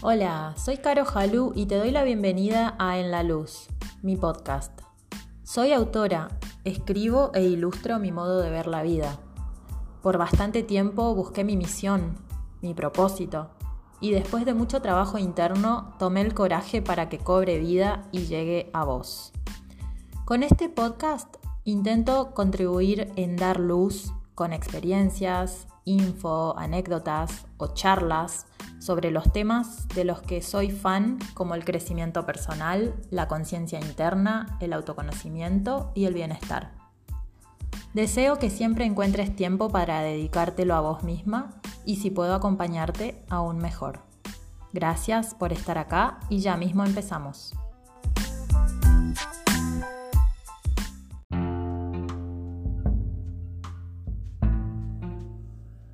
Hola, soy Caro Jalú y te doy la bienvenida a En la Luz, mi podcast. Soy autora, escribo e ilustro mi modo de ver la vida. Por bastante tiempo busqué mi misión, mi propósito, y después de mucho trabajo interno tomé el coraje para que cobre vida y llegue a vos. Con este podcast intento contribuir en dar luz con experiencias, info, anécdotas o charlas sobre los temas de los que soy fan como el crecimiento personal, la conciencia interna, el autoconocimiento y el bienestar. Deseo que siempre encuentres tiempo para dedicártelo a vos misma y si puedo acompañarte, aún mejor. Gracias por estar acá y ya mismo empezamos.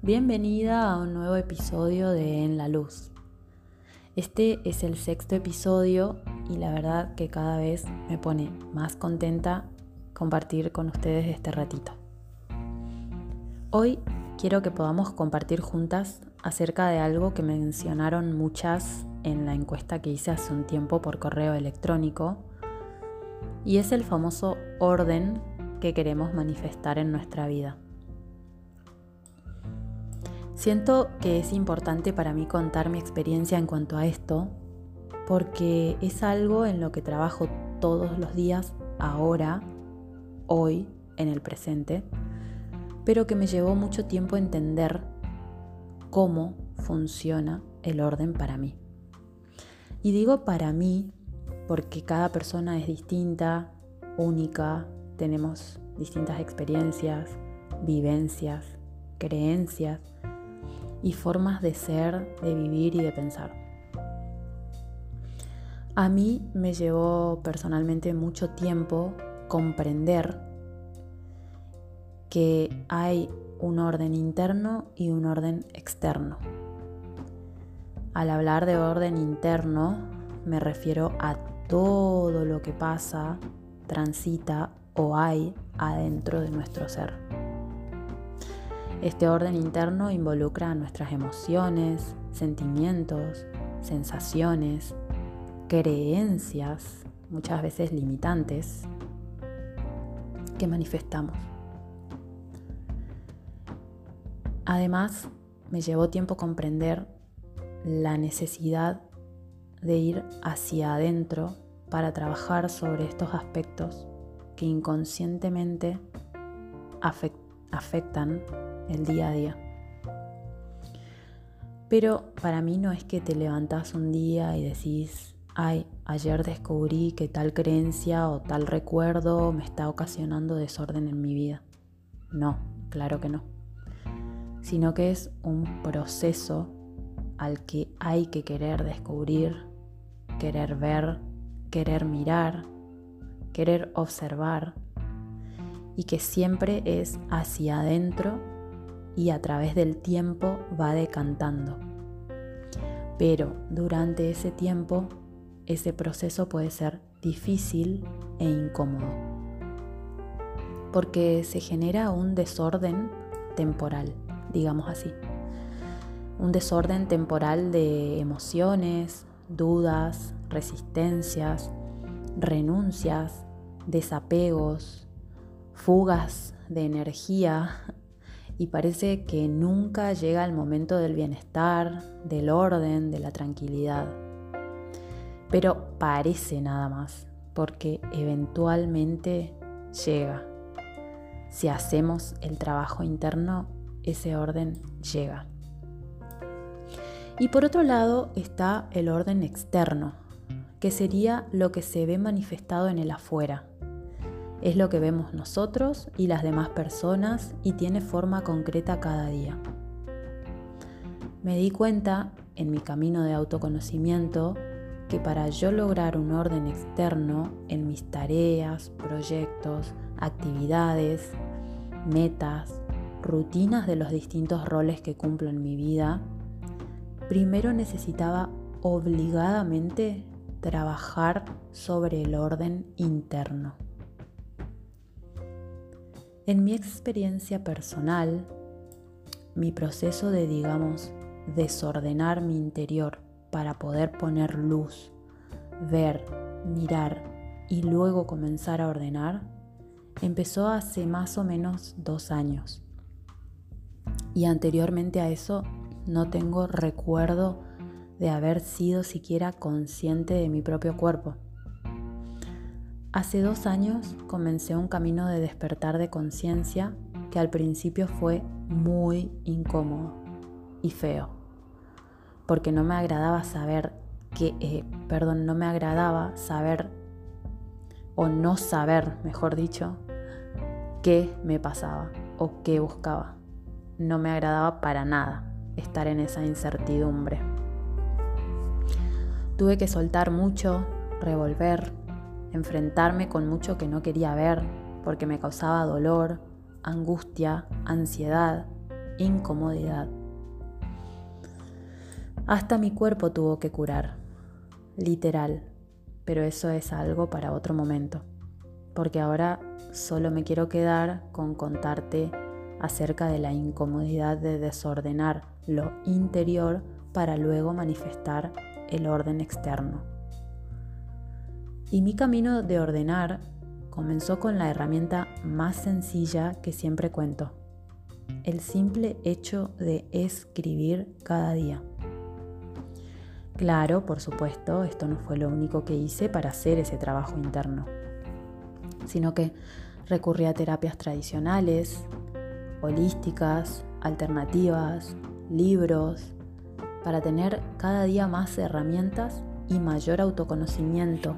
Bienvenida a un nuevo episodio de En la Luz. Este es el sexto episodio y la verdad que cada vez me pone más contenta compartir con ustedes este ratito. Hoy quiero que podamos compartir juntas acerca de algo que mencionaron muchas en la encuesta que hice hace un tiempo por correo electrónico y es el famoso orden que queremos manifestar en nuestra vida. Siento que es importante para mí contar mi experiencia en cuanto a esto, porque es algo en lo que trabajo todos los días, ahora, hoy, en el presente, pero que me llevó mucho tiempo entender cómo funciona el orden para mí. Y digo para mí porque cada persona es distinta, única, tenemos distintas experiencias, vivencias, creencias y formas de ser, de vivir y de pensar. A mí me llevó personalmente mucho tiempo comprender que hay un orden interno y un orden externo. Al hablar de orden interno me refiero a todo lo que pasa, transita o hay adentro de nuestro ser. Este orden interno involucra nuestras emociones, sentimientos, sensaciones, creencias, muchas veces limitantes, que manifestamos. Además, me llevó tiempo comprender la necesidad de ir hacia adentro para trabajar sobre estos aspectos que inconscientemente afectan el día a día. Pero para mí no es que te levantas un día y decís, ay, ayer descubrí que tal creencia o tal recuerdo me está ocasionando desorden en mi vida. No, claro que no. Sino que es un proceso al que hay que querer descubrir, querer ver, querer mirar, querer observar y que siempre es hacia adentro y a través del tiempo va decantando. Pero durante ese tiempo ese proceso puede ser difícil e incómodo, porque se genera un desorden temporal, digamos así. Un desorden temporal de emociones, dudas, resistencias, renuncias, desapegos, fugas de energía y parece que nunca llega el momento del bienestar, del orden, de la tranquilidad. Pero parece nada más, porque eventualmente llega. Si hacemos el trabajo interno, ese orden llega. Y por otro lado está el orden externo, que sería lo que se ve manifestado en el afuera, es lo que vemos nosotros y las demás personas y tiene forma concreta cada día. Me di cuenta en mi camino de autoconocimiento que para yo lograr un orden externo en mis tareas, proyectos, actividades, metas, rutinas de los distintos roles que cumplo en mi vida, primero necesitaba obligadamente trabajar sobre el orden interno. En mi experiencia personal, mi proceso de, digamos, desordenar mi interior para poder poner luz, ver, mirar y luego comenzar a ordenar empezó hace más o menos dos años. Y anteriormente a eso no tengo recuerdo de haber sido siquiera consciente de mi propio cuerpo. Hace dos años comencé un camino de despertar de conciencia que al principio fue muy incómodo y feo, porque no me agradaba saber que, eh, perdón, no me agradaba saber o no saber, mejor dicho, qué me pasaba o qué buscaba. No me agradaba para nada estar en esa incertidumbre. Tuve que soltar mucho, revolver, enfrentarme con mucho que no quería ver porque me causaba dolor, angustia, ansiedad, incomodidad. Hasta mi cuerpo tuvo que curar, literal, pero eso es algo para otro momento, porque ahora solo me quiero quedar con contarte acerca de la incomodidad de desordenar lo interior para luego manifestar el orden externo. Y mi camino de ordenar comenzó con la herramienta más sencilla que siempre cuento, el simple hecho de escribir cada día. Claro, por supuesto, esto no fue lo único que hice para hacer ese trabajo interno, sino que recurrí a terapias tradicionales, holísticas, alternativas, libros, para tener cada día más herramientas y mayor autoconocimiento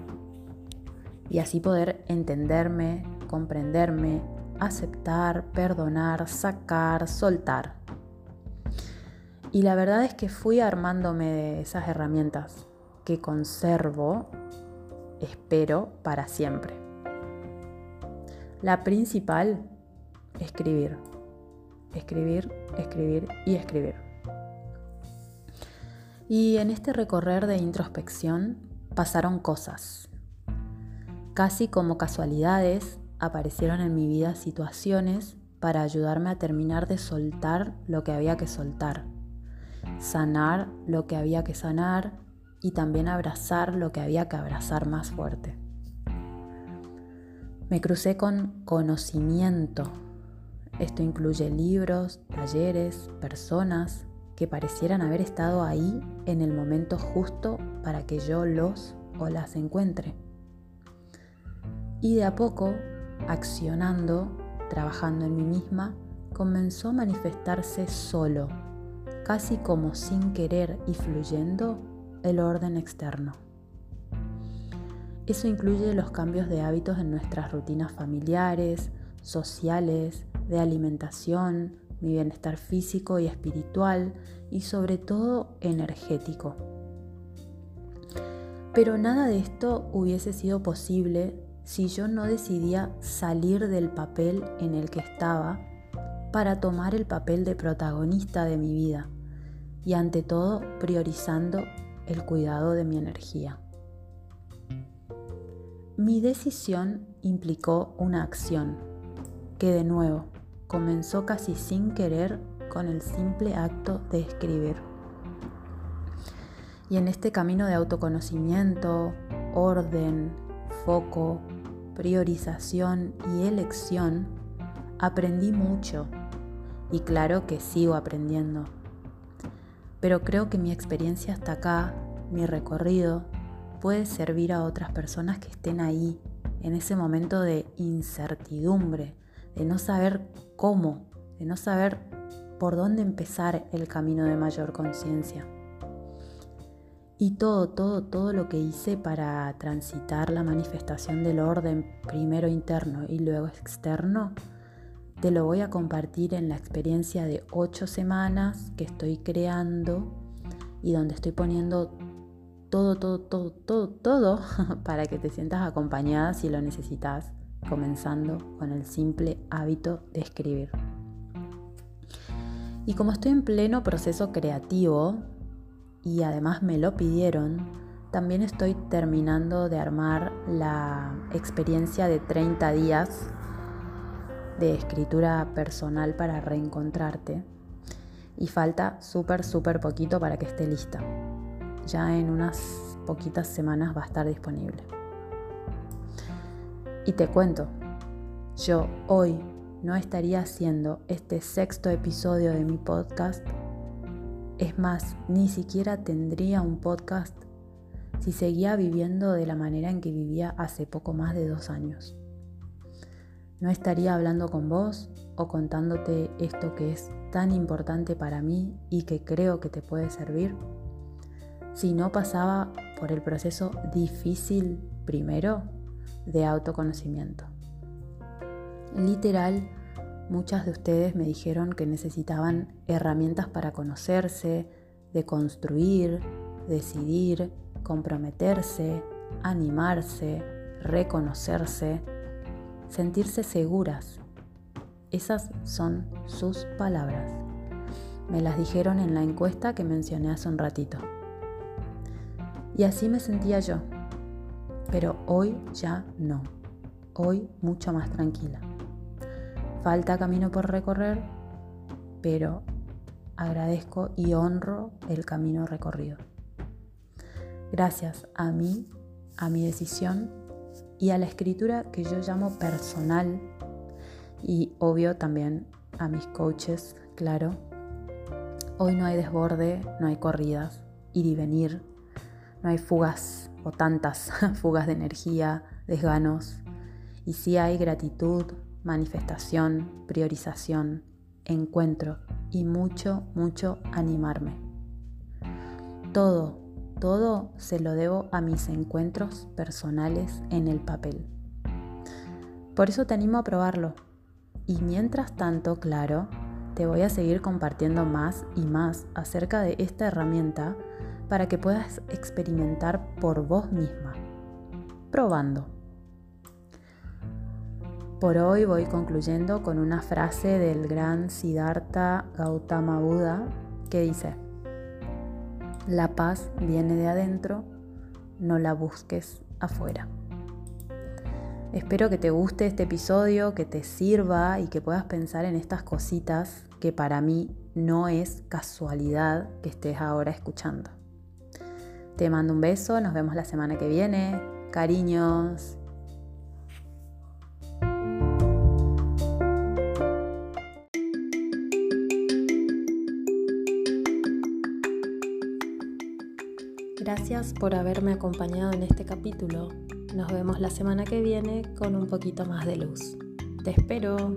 y así poder entenderme, comprenderme, aceptar, perdonar, sacar, soltar. Y la verdad es que fui armándome de esas herramientas que conservo, espero, para siempre. La principal, escribir. Escribir, escribir y escribir. Y en este recorrer de introspección pasaron cosas, Casi como casualidades, aparecieron en mi vida situaciones para ayudarme a terminar de soltar lo que había que soltar, sanar lo que había que sanar y también abrazar lo que había que abrazar más fuerte. Me crucé con conocimiento. Esto incluye libros, talleres, personas que parecieran haber estado ahí en el momento justo para que yo los o las encuentre. Y de a poco, accionando, trabajando en mí misma, comenzó a manifestarse solo, casi como sin querer y fluyendo, el orden externo. Eso incluye los cambios de hábitos en nuestras rutinas familiares, sociales, de alimentación, mi bienestar físico y espiritual y sobre todo energético. Pero nada de esto hubiese sido posible si yo no decidía salir del papel en el que estaba para tomar el papel de protagonista de mi vida y ante todo priorizando el cuidado de mi energía. Mi decisión implicó una acción que de nuevo comenzó casi sin querer con el simple acto de escribir. Y en este camino de autoconocimiento, orden, foco, priorización y elección, aprendí mucho y claro que sigo aprendiendo. Pero creo que mi experiencia hasta acá, mi recorrido, puede servir a otras personas que estén ahí, en ese momento de incertidumbre, de no saber cómo, de no saber por dónde empezar el camino de mayor conciencia. Y todo, todo, todo lo que hice para transitar la manifestación del orden, primero interno y luego externo, te lo voy a compartir en la experiencia de ocho semanas que estoy creando y donde estoy poniendo todo, todo, todo, todo, todo para que te sientas acompañada si lo necesitas, comenzando con el simple hábito de escribir. Y como estoy en pleno proceso creativo, y además me lo pidieron, también estoy terminando de armar la experiencia de 30 días de escritura personal para reencontrarte y falta súper, súper poquito para que esté lista. ya en unas poquitas semanas va a estar disponible. Y te cuento, yo hoy no estaría haciendo este sexto episodio de mi podcast. Es más, ni siquiera tendría un podcast si seguía viviendo de la manera en que vivía hace poco más de dos años. No estaría hablando con vos o contándote esto que es tan importante para mí y que creo que te puede servir si no pasaba por el proceso difícil primero de autoconocimiento. Literal, muchas de ustedes me dijeron que necesitaban herramientas para conocerse, de construir, decidir, comprometerse, animarse, reconocerse, sentirse seguras. Esas son sus palabras. Me las dijeron en la encuesta que mencioné hace un ratito. Y así me sentía yo. Pero hoy ya no. Hoy mucho más tranquila. Falta camino por recorrer, pero agradezco y honro el camino recorrido. Gracias a mí, a mi decisión y a la escritura que yo llamo personal y obvio también a mis coaches, claro. Hoy no hay desborde, no hay corridas, ir y venir, no hay fugas o tantas fugas de energía, desganos, y sí hay gratitud, manifestación, priorización, encuentro y mucho, mucho animarme. Todo, todo se lo debo a mis encuentros personales en el papel. Por eso te animo a probarlo. Y mientras tanto, claro, te voy a seguir compartiendo más y más acerca de esta herramienta para que puedas experimentar por vos misma, probando. Por hoy voy concluyendo con una frase del gran Siddhartha Gautama Buda que dice, la paz viene de adentro, no la busques afuera. Espero que te guste este episodio, que te sirva y que puedas pensar en estas cositas que para mí no es casualidad que estés ahora escuchando. Te mando un beso, nos vemos la semana que viene. Cariños. Gracias por haberme acompañado en este capítulo. Nos vemos la semana que viene con un poquito más de luz. Te espero.